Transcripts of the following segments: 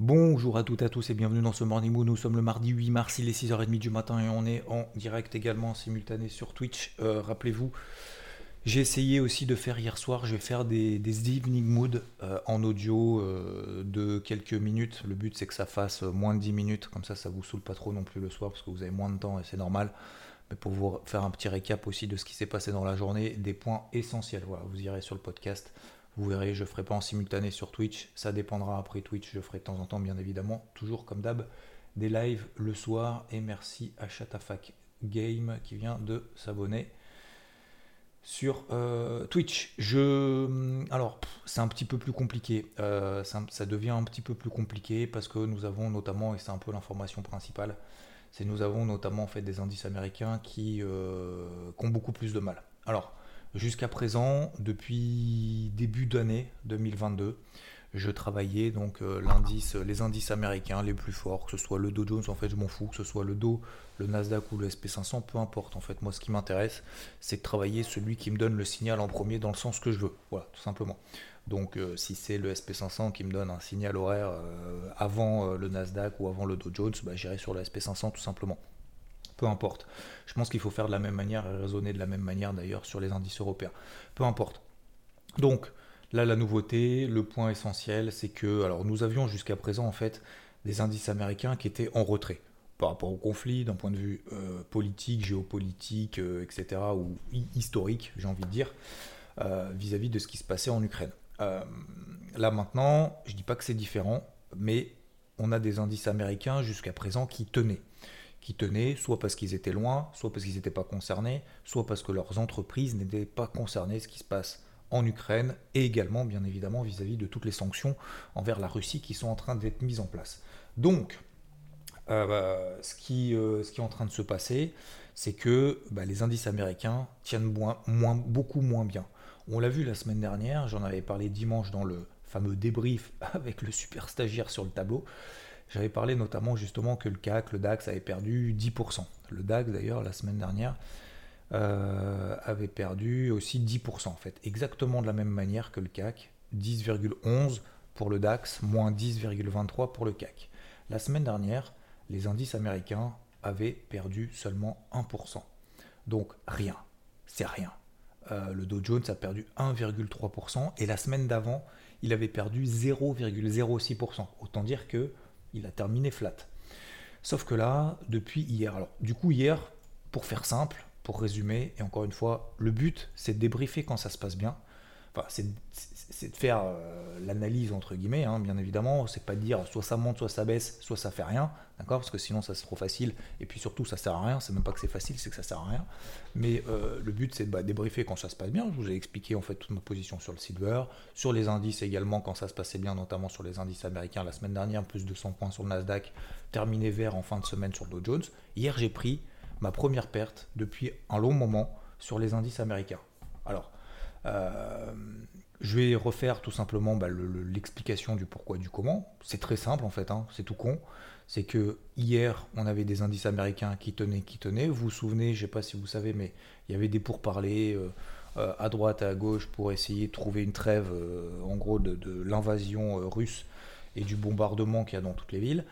Bonjour à toutes et à tous et bienvenue dans ce Morning Moon. Nous sommes le mardi 8 mars, il est 6h30 du matin et on est en direct également simultané sur Twitch. Euh, Rappelez-vous, j'ai essayé aussi de faire hier soir, je vais faire des, evening mood euh, en audio euh, de quelques minutes. Le but c'est que ça fasse moins de 10 minutes, comme ça ça vous saoule pas trop non plus le soir parce que vous avez moins de temps et c'est normal. Mais pour vous faire un petit récap aussi de ce qui s'est passé dans la journée, des points essentiels. Voilà, vous irez sur le podcast, vous verrez, je ne ferai pas en simultané sur Twitch, ça dépendra après Twitch, je ferai de temps en temps bien évidemment, toujours comme d'hab, des lives le soir. Et merci à Chatafak Game qui vient de s'abonner sur euh, Twitch. Je, alors, c'est un petit peu plus compliqué. Euh, ça, ça devient un petit peu plus compliqué parce que nous avons notamment, et c'est un peu l'information principale, c'est nous avons notamment en fait des indices américains qui, euh, qui ont beaucoup plus de mal. Alors, jusqu'à présent, depuis début d'année 2022, je travaillais donc euh, l'indice, les indices américains les plus forts, que ce soit le Dow Jones, en fait je m'en fous, que ce soit le Dow, le Nasdaq ou le SP500, peu importe en fait. Moi ce qui m'intéresse, c'est de travailler celui qui me donne le signal en premier dans le sens que je veux. Voilà, tout simplement. Donc euh, si c'est le SP500 qui me donne un signal horaire euh, avant euh, le Nasdaq ou avant le Dow Jones, bah, j'irai sur le SP500 tout simplement. Peu importe. Je pense qu'il faut faire de la même manière et raisonner de la même manière d'ailleurs sur les indices européens. Peu importe. Donc là la nouveauté, le point essentiel, c'est que alors nous avions jusqu'à présent en fait des indices américains qui étaient en retrait par rapport au conflit d'un point de vue euh, politique, géopolitique, euh, etc., ou hi- historique, j'ai envie de dire, euh, vis-à-vis de ce qui se passait en Ukraine. Euh, là maintenant, je dis pas que c'est différent, mais on a des indices américains jusqu'à présent qui tenaient. Qui tenaient soit parce qu'ils étaient loin, soit parce qu'ils n'étaient pas concernés, soit parce que leurs entreprises n'étaient pas concernées ce qui se passe en Ukraine et également, bien évidemment, vis-à-vis de toutes les sanctions envers la Russie qui sont en train d'être mises en place. Donc, euh, ce, qui, euh, ce qui est en train de se passer, c'est que bah, les indices américains tiennent beaucoup moins bien. On l'a vu la semaine dernière, j'en avais parlé dimanche dans le fameux débrief avec le super stagiaire sur le tableau. J'avais parlé notamment justement que le CAC, le DAX avait perdu 10%. Le DAX d'ailleurs la semaine dernière euh, avait perdu aussi 10% en fait, exactement de la même manière que le CAC, 10,11 pour le DAX, moins 10,23 pour le CAC. La semaine dernière, les indices américains avaient perdu seulement 1%. Donc rien, c'est rien. Euh, le Dow Jones a perdu 1,3% et la semaine d'avant, il avait perdu 0,06%. Autant dire que il a terminé flat. Sauf que là, depuis hier, alors du coup hier, pour faire simple, pour résumer, et encore une fois, le but c'est de débriefer quand ça se passe bien. C'est de faire euh, l'analyse entre guillemets, hein, bien évidemment. C'est pas de dire soit ça monte, soit ça baisse, soit ça fait rien, d'accord? Parce que sinon ça c'est trop facile. Et puis surtout ça sert à rien. C'est même pas que c'est facile, c'est que ça sert à rien. Mais euh, le but c'est de bah, débriefer quand ça se passe bien. Je vous ai expliqué en fait toute ma position sur le silver, sur les indices également quand ça se passait bien, notamment sur les indices américains la semaine dernière, plus de 100 points sur le Nasdaq, terminé vert en fin de semaine sur le Dow Jones. Hier j'ai pris ma première perte depuis un long moment sur les indices américains. Alors, je vais refaire tout simplement bah, le- le- l'explication du pourquoi du comment. C'est très simple en fait, hein, c'est tout con. C'est que hier, on avait des indices américains qui tenaient, qui tenaient. Vous vous souvenez, je ne sais pas si vous savez, mais il y avait des pourparlers euh, euh, à droite, à gauche pour essayer de trouver une trêve, euh, en gros, de, l'invasion euh, russe et du bombardement qu'il y a dans toutes les villes.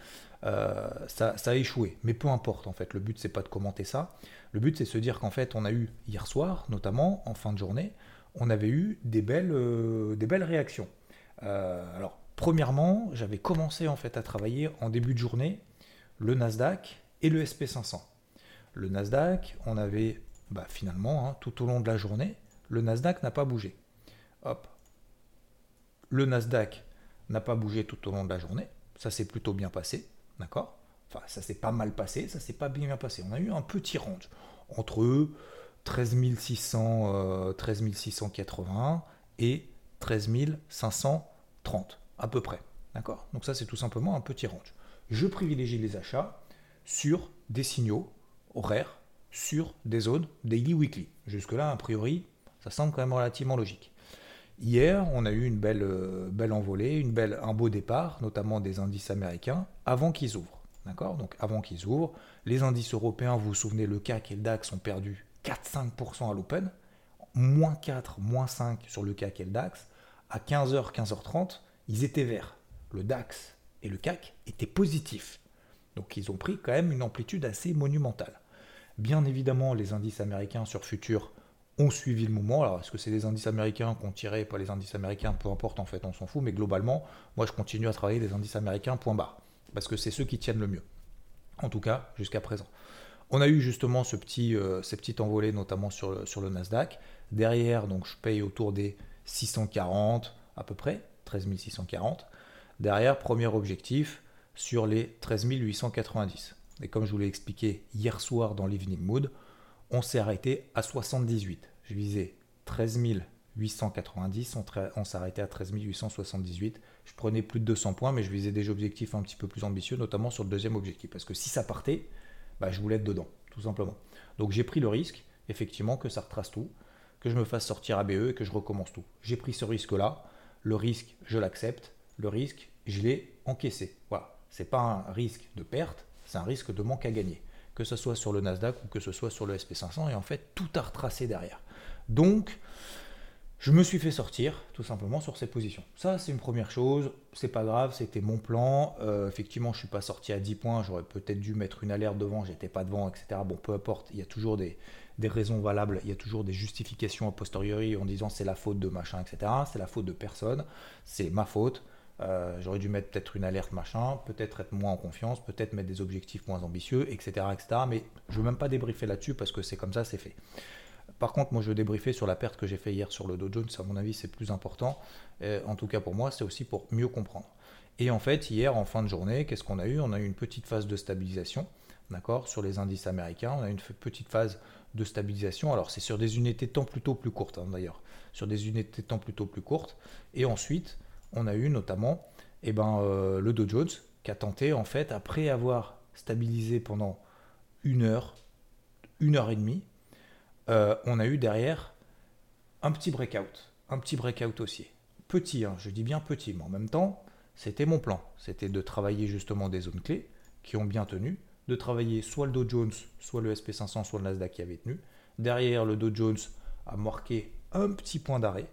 Euh, ça, ça a échoué. Mais peu importe, en fait. Le but, c'est pas de commenter ça. Le but, c'est de se dire qu'en fait, on a eu hier soir, notamment en fin de journée, on avait eu des belles, euh, des belles réactions. Euh, alors, premièrement, j'avais commencé en fait à travailler en début de journée le Nasdaq et le SP500. Le Nasdaq, on avait bah, finalement, hein, tout au long de la journée, le Nasdaq n'a pas bougé. Hop. Le Nasdaq n'a pas bougé tout au long de la journée. Ça s'est plutôt bien passé. D'accord? Enfin, ça s'est pas mal passé, ça s'est pas bien passé. On a eu un petit range entre 13 600, euh, 13 680 et 13 530 à peu près. D'accord? Donc ça c'est tout simplement un petit range. Je privilégie les achats sur des signaux horaires, sur des zones daily weekly. Jusque-là, a priori, ça semble quand même relativement logique. Hier, on a eu une belle, euh, belle envolée, une belle, un beau départ, notamment des indices américains, avant qu'ils ouvrent. D'accord? Donc avant qu'ils ouvrent, les indices européens, vous vous souvenez, le CAC et le DAX ont perdu 4-5% à l'open, moins 4, moins 5 sur le CAC et le DAX. À 15h, 15h30, ils étaient verts. Le DAX et le CAC étaient positifs. Donc ils ont pris quand même une amplitude assez monumentale. Bien évidemment, les indices américains sur futur ont suivi le mouvement. Alors, est-ce que c'est les indices américains qu'on tirait, pas les indices américains, peu importe en fait, on s'en fout, mais globalement, moi je continue à travailler les indices américains, point barre, parce que c'est ceux qui tiennent le mieux. En tout cas, jusqu'à présent. On a eu justement ce petit, euh, ces petites envolées, notamment sur le, Nasdaq. Derrière, donc je paye autour des 640 à peu près, 13 640. Derrière, premier objectif sur les 13 890. Et comme je vous l'ai expliqué hier soir dans l'Evening Mood, on s'est arrêté à 78. Je visais 13 890, on, s'est arrêté à 13 878. Je prenais plus de 200 points, mais je visais des objectifs un petit peu plus ambitieux, notamment sur le deuxième objectif. Parce que si ça partait, bah, je voulais être dedans, tout simplement. Donc j'ai pris le risque, effectivement, que ça retrace tout, que je me fasse sortir ABE et que je recommence tout. J'ai pris ce risque-là. Le risque, je l'accepte. Le risque, je l'ai encaissé. Voilà. C'est pas un risque de perte, c'est un risque de manque à gagner que ce soit sur le Nasdaq ou que ce soit sur le SP500, et en fait, tout a retracé derrière. Donc, je me suis fait sortir tout simplement sur ces positions. Ça, c'est une première chose, c'est pas grave, c'était mon plan. Euh, effectivement, je suis pas sorti à 10 points, j'aurais peut-être dû mettre une alerte devant, j'étais pas devant, etc. Bon, peu importe, il y a toujours des, raisons valables, il y a toujours des justifications a posteriori en disant c'est la faute de machin, etc. C'est la faute de personne, c'est ma faute. Euh, j'aurais dû mettre peut-être une alerte machin, peut-être être moins en confiance, peut-être mettre des objectifs moins ambitieux, etc. etc. mais je ne veux même pas débriefer là-dessus parce que c'est comme ça, c'est fait. Par contre, moi je veux débriefer sur la perte que j'ai fait hier sur le Dow Jones, à mon avis c'est plus important. en tout cas pour moi, c'est aussi pour mieux comprendre. Et en fait, hier en fin de journée, qu'est-ce qu'on a eu? On a eu une petite phase de stabilisation, d'accord, sur les indices américains. On a eu une petite phase de stabilisation. Alors c'est sur des unités de temps plutôt plus courtes hein, d'ailleurs, sur des unités de temps plutôt plus courtes. Et ensuite, on a eu notamment eh ben, euh, le Dow Jones qui a tenté, en fait, après avoir stabilisé pendant une heure, une heure et demie, euh, on a eu derrière un petit breakout, un petit breakout haussier. Petit, hein, je dis bien petit, mais en même temps, c'était mon plan. C'était de travailler justement des zones clés qui ont bien tenu, de travailler soit le Dow Jones, soit le SP500, soit le Nasdaq qui avait tenu. Derrière, le Dow Jones a marqué un petit point d'arrêt.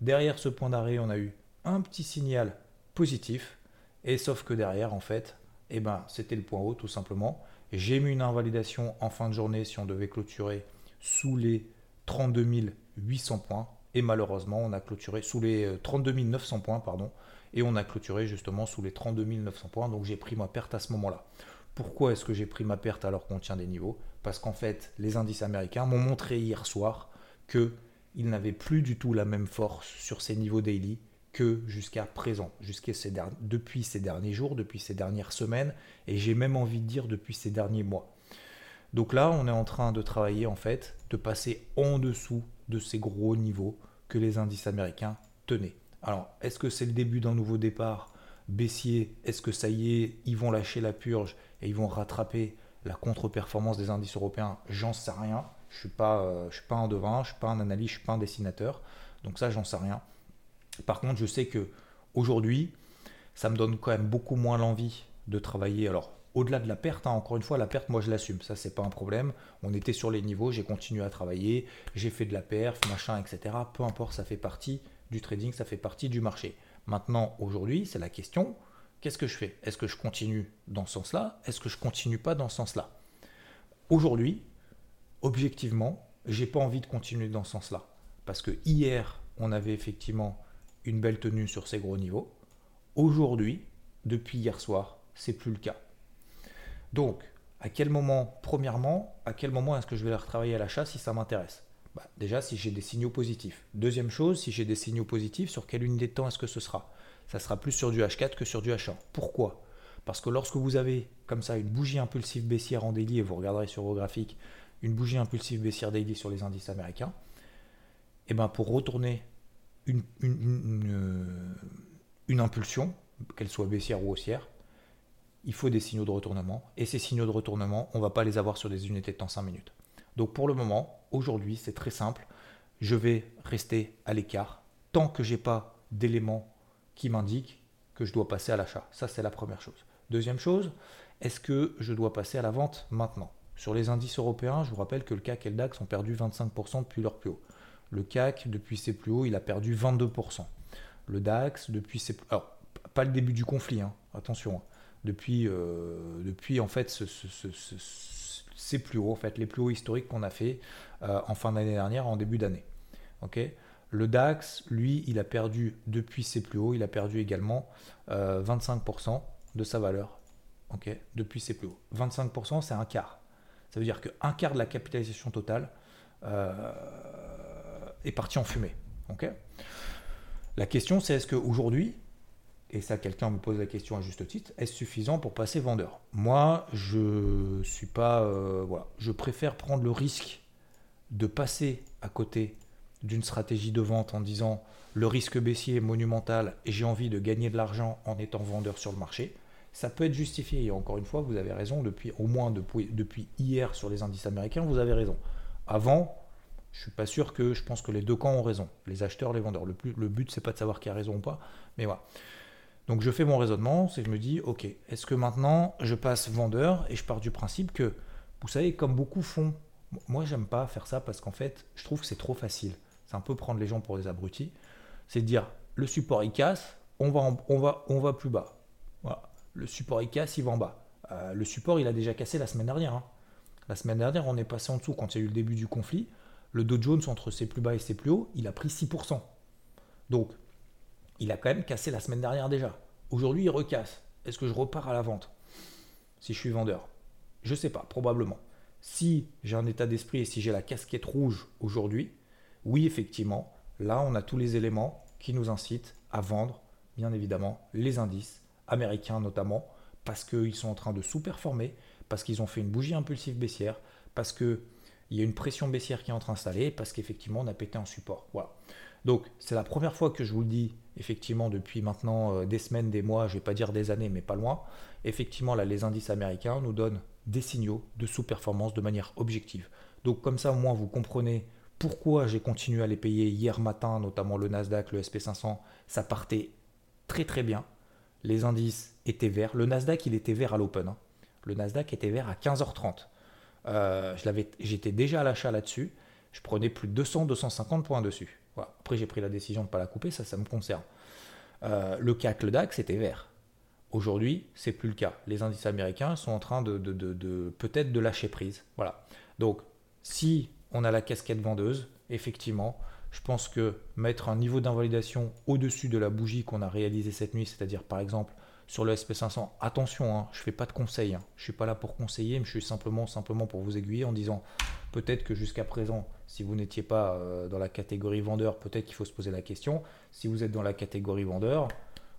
Derrière ce point d'arrêt, on a eu un petit signal positif. Et sauf que derrière, en fait, eh ben, c'était le point haut tout simplement. J'ai mis une invalidation en fin de journée si on devait clôturer sous les 32 800 points. Et malheureusement, on a clôturé sous les 32 euh, 900 points, pardon. Et on a clôturé justement sous les 32 900 points. Donc j'ai pris ma perte à ce moment-là. Pourquoi est-ce que j'ai pris ma perte alors qu'on tient des niveaux? Parce qu'en fait, les indices américains m'ont montré hier soir qu'ils n'avaient plus du tout la même force sur ces niveaux daily que jusqu'à présent, jusqu'à ces depuis ces derniers jours, depuis ces dernières semaines, et j'ai même envie de dire depuis ces derniers mois. Donc là, on est en train de travailler en fait, de passer en dessous de ces gros niveaux que les indices américains tenaient. Alors, est-ce que c'est le début d'un nouveau départ? Baissier Est-ce que ça y est, ils vont lâcher la purge et ils vont rattraper la contre-performance des indices européens? J'en sais rien. Je ne suis, pas, euh, je suis pas un devin, je suis pas un analyste, je ne suis pas un dessinateur. Donc ça, j'en sais rien. Par contre, je sais que aujourd'hui, ça me donne quand même beaucoup moins l'envie de travailler. Alors, au-delà de la perte, hein, encore une fois, la perte, moi je l'assume, ça c'est pas un problème. On était sur les niveaux, j'ai continué à travailler, j'ai fait de la perf, machin, etc. Peu importe, ça fait partie du trading, ça fait partie du marché. Maintenant, aujourd'hui, c'est la question qu'est-ce que je fais? Est-ce que je continue dans ce sens-là? Est-ce que je continue pas dans ce sens-là? Aujourd'hui, objectivement, j'ai pas envie de continuer dans ce sens-là. Parce que hier, on avait effectivement une belle tenue sur ces gros niveaux. Aujourd'hui, depuis hier soir, c'est plus le cas. Donc, à quel moment, premièrement, à quel moment est-ce que je vais retravailler à l'achat si ça m'intéresse? Bah, Déjà, si j'ai des signaux positifs. Deuxième chose, si j'ai des signaux positifs, sur quelle unité de temps est-ce que ce sera? Ça sera plus sur du H4 que sur du H1. Pourquoi? Parce que lorsque vous avez comme ça une bougie impulsive baissière en daily, et vous regarderez sur vos graphiques, une bougie impulsive baissière daily sur les indices américains, et eh ben pour retourner une, une impulsion, qu'elle soit baissière ou haussière, il faut des signaux de retournement. Et ces signaux de retournement, on ne va pas les avoir sur des unités de temps 5 minutes. Donc pour le moment, aujourd'hui, c'est très simple. Je vais rester à l'écart tant que j'ai pas d'éléments qui m'indiquent que je dois passer à l'achat. Ça, c'est la première chose. Deuxième chose, est-ce que je dois passer à la vente maintenant? Sur les indices européens, je vous rappelle que le CAC et le DAX ont perdu 25% depuis leur plus haut. Le CAC, depuis ses plus hauts, il a perdu 22%. Le DAX, depuis ses... Alors, pas le début du conflit, hein, attention. Hein. Depuis, euh, depuis, en fait, ce, c'est plus hauts, en fait, les plus hauts historiques qu'on a fait euh, en fin d'année dernière, en début d'année. Ok? Le DAX, lui, il a perdu depuis ses plus hauts, il a perdu également 25% euh, de sa valeur. Ok? Depuis ses plus hauts. 25%, c'est un quart. Ça veut dire qu'un quart de la capitalisation totale est parti en fumée. Ok? La question, c'est est-ce qu'aujourd'hui, et ça quelqu'un me pose la question à juste titre, est-ce suffisant pour passer vendeur? Moi, je suis pas, euh, voilà, je préfère prendre le risque de passer à côté d'une stratégie de vente en disant le risque baissier est monumental et j'ai envie de gagner de l'argent en étant vendeur sur le marché. Ça peut être justifié. Et encore une fois, vous avez raison, depuis, au moins depuis, depuis hier sur les indices américains, vous avez raison. Avant, je suis pas sûr que je pense que les deux camps ont raison, les acheteurs, les vendeurs. Le, plus, le but, pas de savoir qui a raison ou pas, mais voilà. Donc je fais mon raisonnement, c'est que je me dis, ok, est-ce que maintenant je passe vendeur et je pars du principe que, vous savez, comme beaucoup font, moi j'aime pas faire ça parce qu'en fait, je trouve que c'est trop facile. C'est un peu prendre les gens pour des abrutis. C'est dire, le support il casse, on va, on va, on va plus bas. Le support il casse, il va en bas. Euh, le support il a déjà cassé la semaine dernière. Hein. La semaine dernière, on est passé en dessous quand il y a eu le début du conflit. Le Dow Jones, entre ses plus bas et ses plus hauts, il a pris 6%. Donc, il a quand même cassé la semaine dernière déjà. Aujourd'hui, il recasse. Est-ce que je repars à la vente si je suis vendeur? Je ne sais pas, probablement. Si j'ai un état d'esprit et si j'ai la casquette rouge aujourd'hui, oui, effectivement, là, on a tous les éléments qui nous incitent à vendre, bien évidemment, les indices américains notamment, parce qu'ils sont en train de sous-performer, parce qu'ils ont fait une bougie impulsive baissière, parce qu'il y a une pression baissière qui est en train d'installer, parce qu'effectivement, on a pété en support. Voilà. Donc c'est la première fois que je vous le dis, effectivement, depuis maintenant euh, des semaines, des mois, je ne vais pas dire des années, mais pas loin. Effectivement, là, les indices américains nous donnent des signaux de sous-performance de manière objective. Donc comme ça, au moins, vous comprenez pourquoi j'ai continué à les payer hier matin, notamment le Nasdaq, le SP500, ça partait très très bien. Les indices étaient verts. Le Nasdaq, il était vert à l'open. Hein. Le Nasdaq était vert à 15h30. Euh, j'étais déjà à l'achat là-dessus. Je prenais plus de 200-250 points dessus. Après, j'ai pris la décision de ne pas la couper, ça, ça me concerne. Euh, le CAC, le DAX, c'était vert. Aujourd'hui, c'est plus le cas. Les indices américains sont en train de, peut-être de lâcher prise. Voilà. Donc, si on a la casquette vendeuse, effectivement, je pense que mettre un niveau d'invalidation au-dessus de la bougie qu'on a réalisée cette nuit, c'est-à-dire par exemple sur le SP500, attention, hein, je ne fais pas de conseils, hein. je ne suis pas là pour conseiller, mais je suis simplement, pour vous aiguiller en disant peut-être que jusqu'à présent, si vous n'étiez pas euh, dans la catégorie vendeur, peut-être qu'il faut se poser la question. Si vous êtes dans la catégorie vendeur,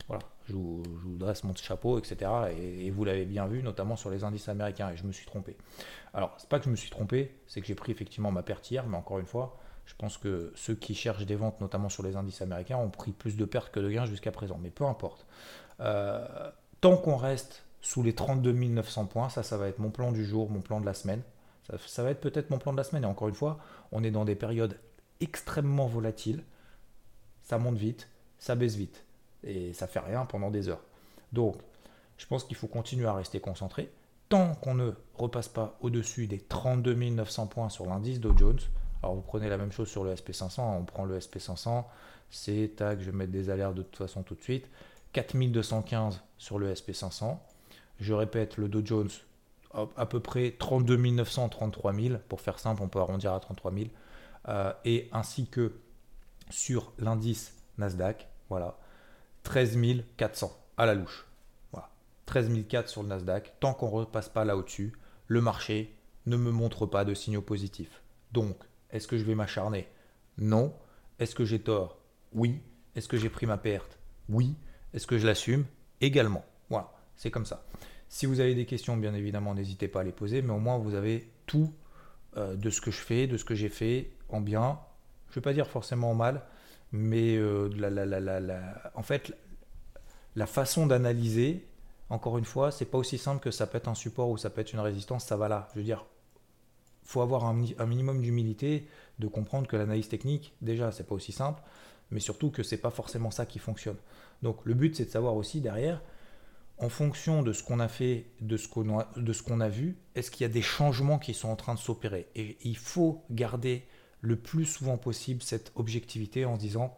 voilà, je vous, dresse mon chapeau, etc. Et, vous l'avez bien vu, notamment sur les indices américains, et je me suis trompé. Alors, c'est pas que je me suis trompé, c'est que j'ai pris effectivement ma perte hier, mais encore une fois, je pense que ceux qui cherchent des ventes, notamment sur les indices américains, ont pris plus de pertes que de gains jusqu'à présent. Mais peu importe. Euh, tant qu'on reste sous les 32 900 points, ça, ça va être mon plan du jour, mon plan de la semaine. Ça, va être peut-être mon plan de la semaine. Et encore une fois, on est dans des périodes extrêmement volatiles. Ça monte vite, ça baisse vite. Et ça fait rien pendant des heures. Donc, je pense qu'il faut continuer à rester concentré. Tant qu'on ne repasse pas au-dessus des 32 900 points sur l'indice Dow Jones, alors vous prenez la même chose sur le SP500, on prend le SP500, c'est tac, je vais mettre des alertes de toute façon tout de suite. 4215 sur le SP500. Je répète, le Dow Jones, à peu près 32 900, 33 000. Pour faire simple, on peut arrondir à 33 000. Euh, et ainsi que sur l'indice Nasdaq, voilà, 13 400 à la louche. Voilà, 13 400 sur le Nasdaq. Tant qu'on ne repasse pas là au-dessus, le marché ne me montre pas de signaux positifs. Donc, est-ce que je vais m'acharner? Non. Est-ce que j'ai tort? Oui. Est-ce que j'ai pris ma perte? Oui. Est-ce que je l'assume Également. Voilà, c'est comme ça. Si vous avez des questions, bien évidemment, n'hésitez pas à les poser, mais au moins vous avez tout euh, de ce que je fais, de ce que j'ai fait en bien. Je ne vais pas dire forcément en mal, mais euh, en fait, la façon d'analyser, encore une fois, c'est pas aussi simple que ça peut être un support ou ça peut être une résistance, ça va là. Je veux dire, faut avoir un, un minimum d'humilité, de comprendre que l'analyse technique, déjà, c'est pas aussi simple, mais surtout que c'est pas forcément ça qui fonctionne. Donc le but, c'est de savoir aussi derrière, en fonction de ce qu'on a fait, de ce qu'on a, vu, est-ce qu'il y a des changements qui sont en train de s'opérer? Et il faut garder le plus souvent possible cette objectivité en se disant,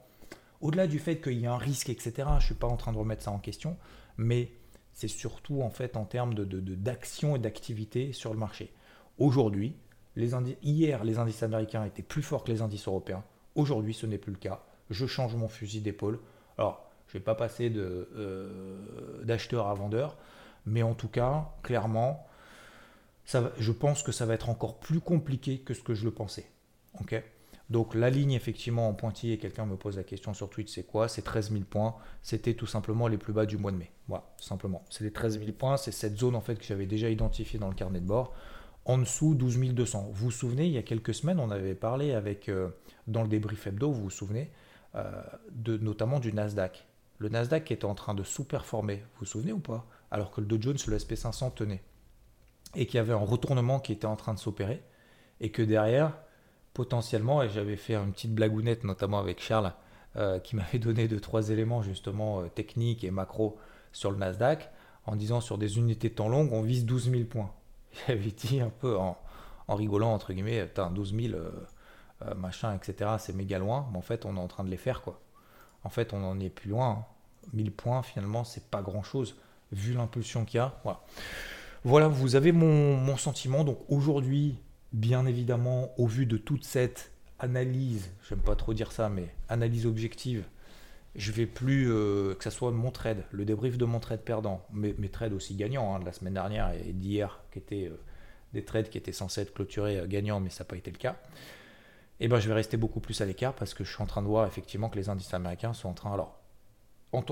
au-delà du fait qu'il y a un risque, etc., je ne suis pas en train de remettre ça en question, mais c'est surtout en fait en termes de, d'action et d'activité sur le marché. Aujourd'hui, hier, les indices américains étaient plus forts que les indices européens. Aujourd'hui, ce n'est plus le cas. Je change mon fusil d'épaule. Alors, je ne vais pas passer euh, d'acheteur à vendeur, mais en tout cas, clairement, ça, je pense que ça va être encore plus compliqué que ce que je le pensais. donc la ligne effectivement en pointillé, quelqu'un me pose la question sur Twitch, c'est quoi? C'est 13 000 points. C'était tout simplement les plus bas du mois de mai. Voilà, simplement. C'est les 13 000 points, c'est cette zone en fait que j'avais déjà identifiée dans le carnet de bord. En dessous, 12 200. Vous vous souvenez, il y a quelques semaines, on avait parlé avec, euh, dans le débrief hebdo, vous vous souvenez, euh, de, notamment du Nasdaq. Le Nasdaq était en train de sous-performer, vous vous souvenez ou pas Alors que le Dow Jones, le SP500 tenait. Et qu'il y avait un retournement qui était en train de s'opérer. Et que derrière, potentiellement, et j'avais fait une petite blagounette notamment avec Charles, euh, qui m'avait donné deux, trois éléments justement euh, techniques et macro sur le Nasdaq, en disant sur des unités de temps longues, on vise 12 000 points. J'avais dit un peu en, rigolant, entre guillemets, 12 000, euh, machin, etc., c'est méga loin, mais en fait, on est en train de les faire, quoi. En fait, on en est plus loin. 1000 hein. points, finalement, c'est pas grand-chose, vu l'impulsion qu'il y a. Voilà. Voilà, vous avez mon, sentiment. Donc aujourd'hui, bien évidemment, au vu de toute cette analyse, j'aime pas trop dire ça, mais analyse objective, je vais plus euh, que ce soit mon trade, le débrief de mon trade perdant, mes, mes trades aussi gagnants hein, de la semaine dernière et d'hier, qui étaient euh, des trades qui étaient censés être clôturés euh, gagnants, mais ça n'a pas été le cas. Eh ben je vais rester beaucoup plus à l'écart parce que je suis en train de voir effectivement que les indices américains sont en train. Alors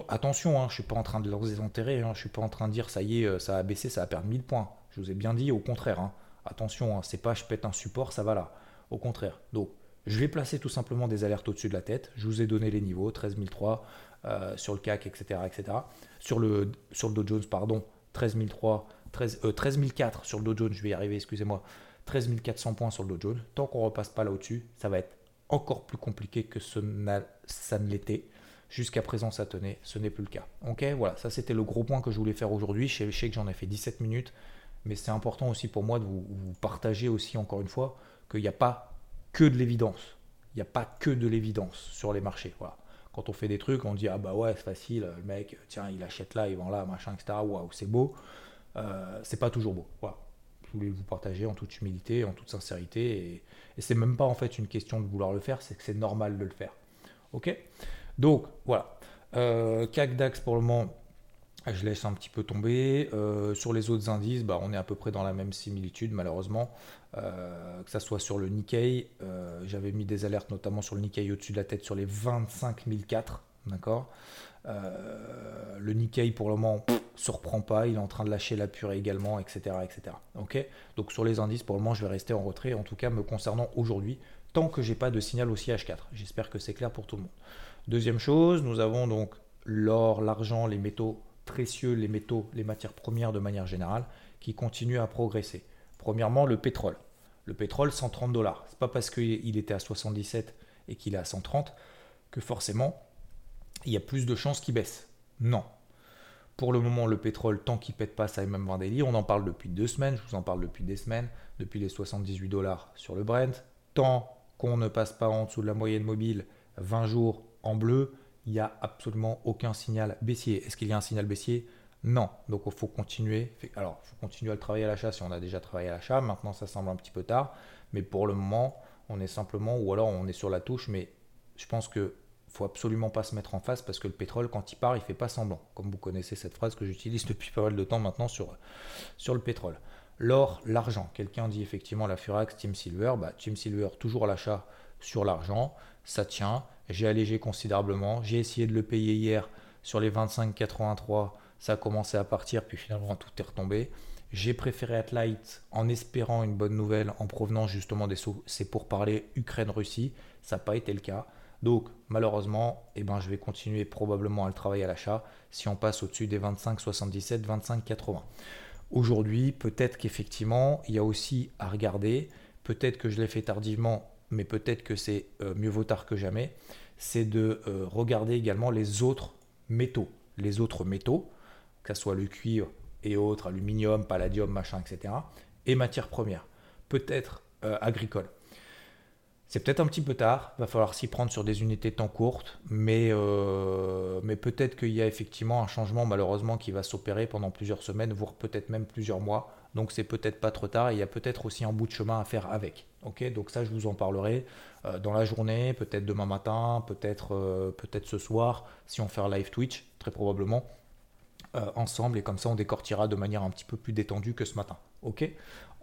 attention, hein, je suis pas en train de les enterrer, hein, je suis pas en train de dire ça y est, ça a baissé, ça a perdu 1000 points. Je vous ai bien dit, au contraire. Hein. Attention, c'est pas je pète un support, ça va là. Au contraire. Donc, je vais placer tout simplement des alertes au-dessus de la tête. Je vous ai donné les niveaux, 13003 euh, sur le CAC, etc., etc. Sur le, sur le Dow Jones, pardon, 13003, 13, 13004 sur le Dow Jones, je vais y arriver, excusez-moi. 13 400 points sur le Dow Jones. Tant qu'on repasse pas là au-dessus, ça va être encore plus compliqué que ça ne l'était. Jusqu'à présent, ça tenait, ce n'est plus le cas. Ok, voilà, ça c'était le gros point que je voulais faire aujourd'hui. Je sais que j'en ai fait 17 minutes mais c'est important aussi pour moi de vous, partager aussi encore une fois qu'il n'y a pas que de l'évidence. Il n'y a pas que de l'évidence sur les marchés. Voilà. Quand on fait des trucs, on dit ah bah ouais c'est facile, le mec tiens il achète là, il vend là, machin etc. Waouh c'est beau. Euh, c'est pas toujours beau. Voilà. Voulais vous partager en toute humilité, en toute sincérité et, c'est même pas en fait une question de vouloir le faire, c'est que c'est normal de le faire. Ok? Donc voilà. Euh, CAC DAX pour le moment je laisse un petit peu tomber. Euh, sur les autres indices, bah, on est à peu près dans la même similitude, malheureusement. Euh, que ça soit sur le Nikkei, j'avais mis des alertes notamment sur le Nikkei au-dessus de la tête sur les 25 004. D'accord Le Nikkei, pour le moment, ne se reprend pas. Il est en train de lâcher la purée également, etc. etc. Donc sur les indices, pour le moment, je vais rester en retrait, en tout cas me concernant aujourd'hui, tant que j'ai pas de signal aussi H4. J'espère que c'est clair pour tout le monde. Deuxième chose, nous avons donc l'or, l'argent, les métaux précieux, les métaux, les matières premières de manière générale, qui continuent à progresser. Premièrement, le pétrole. Le pétrole, 130 dollars. C'est pas parce qu'il était à 77 et qu'il est à 130 que forcément il y a plus de chances qu'il baisse. Non. Pour le moment, le pétrole, tant qu'il pète pas ça même 20 daily, on en parle depuis deux semaines, je vous en parle depuis des semaines, depuis les 78 dollars sur le Brent. Tant qu'on ne passe pas en dessous de la moyenne mobile 20 jours en bleu, il n'y a absolument aucun signal baissier. Est-ce qu'il y a un signal baissier? Non. Donc il faut continuer. Alors, il faut continuer à le travailler à l'achat si on a déjà travaillé à l'achat. Maintenant, ça semble un petit peu tard. Mais pour le moment, on est simplement, ou alors on est sur la touche. Mais je pense que faut absolument pas se mettre en face parce que le pétrole, quand il part, il fait pas semblant. Comme vous connaissez cette phrase que j'utilise depuis pas mal de temps maintenant sur, sur le pétrole. L'or, l'argent. Quelqu'un dit effectivement la Furax, Team Silver. Bah, Silver, toujours l'achat sur l'argent. Ça tient. J'ai allégé considérablement. J'ai essayé de le payer hier sur les 25,83. Ça a commencé à partir, puis finalement tout est retombé. J'ai préféré Atlight en espérant une bonne nouvelle en provenant justement des c'est pour parler Ukraine-Russie. Ça n'a pas été le cas. Donc malheureusement, eh ben, je vais continuer probablement à le travailler à l'achat si on passe au-dessus des 25,77, 25,80. Aujourd'hui, peut-être qu'effectivement, il y a aussi à regarder, peut-être que je l'ai fait tardivement, mais peut-être que c'est euh, mieux vaut tard que jamais, c'est de euh, regarder également les autres métaux. Les autres métaux, que ce soit le cuivre et autres, aluminium, palladium, machin, etc. Et matières premières, peut-être euh, agricoles. C'est peut-être un petit peu tard, va falloir s'y prendre sur des unités de temps courtes, mais, euh, mais peut-être qu'il y a effectivement un changement malheureusement qui va s'opérer pendant plusieurs semaines, voire peut-être même plusieurs mois. Donc c'est peut-être pas trop tard, il y a peut-être aussi un bout de chemin à faire avec. Ok, donc ça je vous en parlerai euh, dans la journée, peut-être demain matin, peut-être euh, peut-être ce soir, si on fait un live Twitch, très probablement. ensemble et comme ça on décortira de manière un petit peu plus détendue que ce matin. Ok?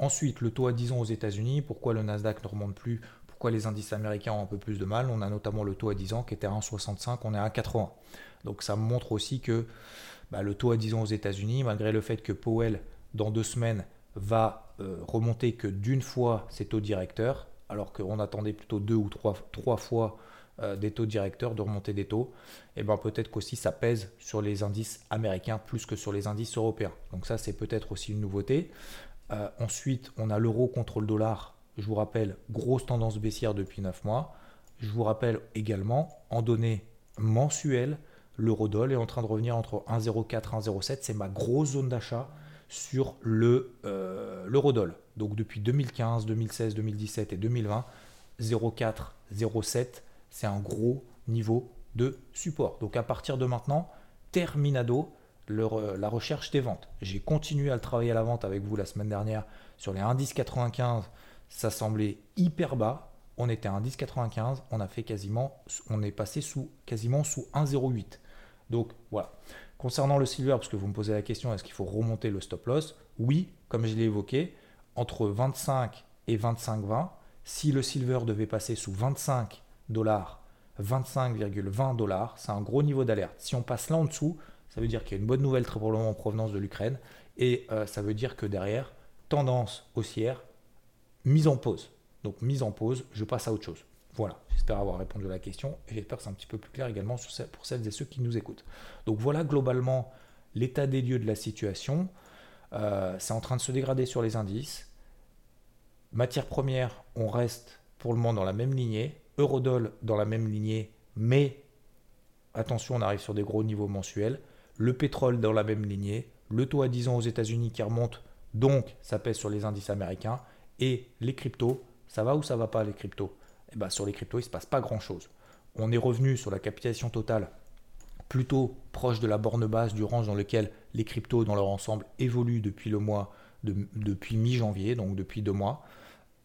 Ensuite, le taux à 10 ans aux États-Unis. Pourquoi le Nasdaq ne remonte plus? Pourquoi les indices américains ont un peu plus de mal. On a notamment le taux à 10 ans qui était à 1,65, on est à 1,80. Donc ça montre aussi que bah, le taux à 10 ans aux États-Unis, malgré le fait que Powell, dans deux semaines, va euh, remonter que d'une fois ses taux directeurs, alors qu'on attendait plutôt deux ou trois, fois euh, des taux directeurs, de remonter des taux, et eh ben peut-être qu'aussi ça pèse sur les indices américains plus que sur les indices européens. Donc ça c'est peut-être aussi une nouveauté. Euh, ensuite, on a l'euro contre le dollar je vous rappelle, grosse tendance baissière depuis 9 mois. Je vous rappelle également, en données mensuelles, l'eurodoll est en train de revenir entre 1,04 et 1,07. C'est ma grosse zone d'achat sur le euh, l'eurodoll. Donc depuis 2015, 2016, 2017 et 2020, 0,4, 0,7, c'est un gros niveau de support. Donc à partir de maintenant, terminado la recherche des ventes. J'ai continué à le travailler à la vente avec vous la semaine dernière sur les indices 95 ça semblait hyper bas. On était à 1,1095, on a fait quasiment, on est passé sous quasiment sous 1,08. Donc voilà. Concernant le silver, parce que vous me posez la question, est-ce qu'il faut remonter le stop loss? Oui, comme je l'ai évoqué, entre 25 et 25,20. Si le silver devait passer sous 25 dollars, 25,20 dollars, c'est un gros niveau d'alerte. Si on passe là en dessous, ça veut dire qu'il y a une bonne nouvelle très probablement en provenance de l'Ukraine. Et euh, ça veut dire que derrière, tendance haussière mise en pause. Donc mise en pause, je passe à autre chose. Voilà, j'espère avoir répondu à la question et j'espère que c'est un petit peu plus clair également pour celles et ceux qui nous écoutent. Donc voilà globalement l'état des lieux de la situation. Euh, c'est en train de se dégrader sur les indices. Matière première, on reste pour le moment dans la même lignée. Eurodoll dans la même lignée, mais attention, on arrive sur des gros niveaux mensuels. Le pétrole dans la même lignée. Le taux à 10 ans aux États-Unis qui remonte, donc ça pèse sur les indices américains. Et les cryptos, ça va ou ça va pas les cryptos? Eh ben, Sur les cryptos, il ne se passe pas grand-chose. On est revenu sur la capitalisation totale plutôt proche de la borne basse du range dans lequel les cryptos dans leur ensemble évoluent depuis le mois depuis mi-janvier, donc depuis deux mois.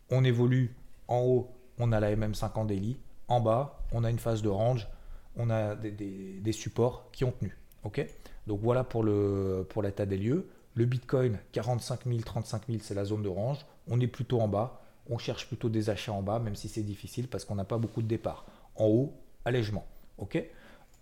On évolue en haut, on a la MM50 daily. En bas, on a une phase de range, on a des, supports qui ont tenu. ok? Donc voilà pour l'état pour des lieux. Le Bitcoin, 45 000, 35 000, c'est la zone de range on est plutôt en bas, on cherche plutôt des achats en bas, même si c'est difficile parce qu'on n'a pas beaucoup de départ. En haut, allègement. ok?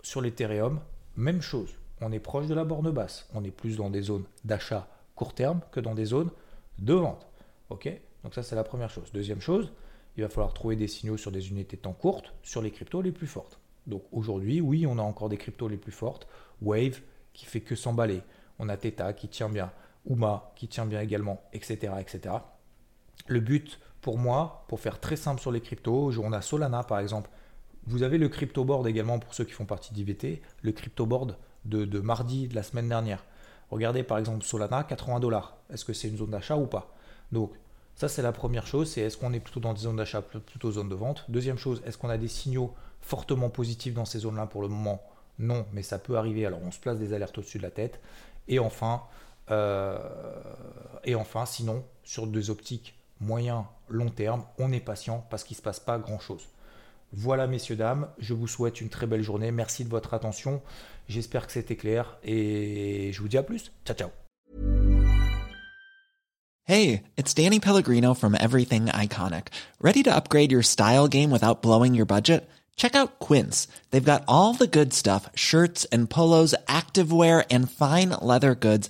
Sur l'Ethereum, même chose. On est proche de la borne basse. On est plus dans des zones d'achat court terme que dans des zones de vente. Donc ça, c'est la première chose. Deuxième chose, il va falloir trouver des signaux sur des unités de temps courtes sur les cryptos les plus fortes. Donc aujourd'hui, oui, on a encore des cryptos les plus fortes. Wave qui fait que s'emballer. On a Theta qui tient bien. UMA qui tient bien également, etc. etc. Le but pour moi, pour faire très simple sur les cryptos, on a Solana par exemple. Vous avez le crypto board également pour ceux qui font partie d'IVT, le crypto board de, mardi de la semaine dernière. Regardez par exemple Solana, 80 dollars. Est-ce que c'est une zone d'achat ou pas? Donc ça c'est la première chose, c'est est-ce qu'on est plutôt dans des zones d'achat, plutôt zone de vente? Deuxième chose, est-ce qu'on a des signaux fortement positifs dans ces zones-là? Pour le moment Non, mais ça peut arriver. Alors on se place des alertes au-dessus de la tête. Et enfin, euh, et enfin, sinon sur des optiques moyen, long terme, on est patient parce qu'il ne se passe pas grand-chose. Voilà, messieurs, dames, je vous souhaite une très belle journée. Merci de votre attention. J'espère que c'était clair et je vous dis à plus. Ciao, ciao. Hey, it's Danny Pellegrino from Everything Iconic. Ready to upgrade your style game without blowing your budget? Check out Quince. They've got all the good stuff shirts and polos, activewear, and fine leather goods,